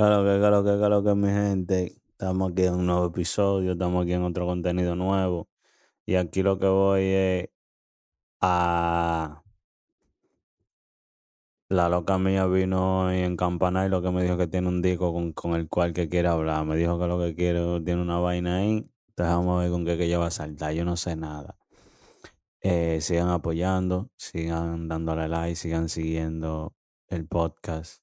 Claro que, claro que, claro que, mi gente. Estamos aquí en un nuevo episodio, estamos aquí en otro contenido nuevo. Y aquí lo que voy es a. La loca mía vino hoy en Campana y lo que me dijo que tiene un disco con, con el cual que quiere hablar. Me dijo que lo que quiere tiene una vaina ahí. Entonces vamos a ver con qué que ella va a saltar. Yo no sé nada. Eh, sigan apoyando, sigan dándole like, sigan siguiendo el podcast.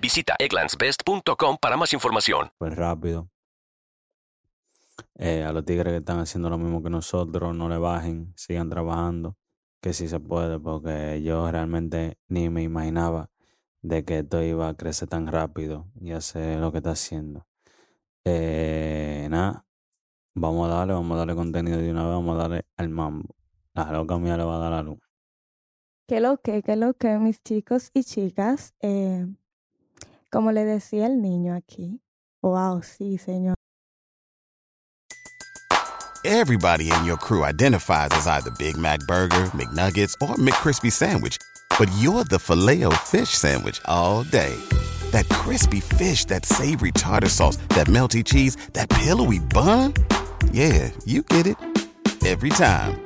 Visita egglandsbest.com para más información. Pues rápido. Eh, a los tigres que están haciendo lo mismo que nosotros, no le bajen, sigan trabajando, que sí se puede, porque yo realmente ni me imaginaba de que esto iba a crecer tan rápido y hacer lo que está haciendo. Eh, nada, vamos a darle, vamos a darle contenido de una vez, vamos a darle al mambo. La loca mía le va a dar la luz. ¿Qué lo que, qué lo que, mis chicos y chicas? Eh, como le decía el niño aquí. Wow, sí, señor. Everybody in your crew identifies as either Big Mac Burger, McNuggets, or McCrispy Sandwich. But you're the filet fish Sandwich all day. That crispy fish, that savory tartar sauce, that melty cheese, that pillowy bun. Yeah, you get it. Every time.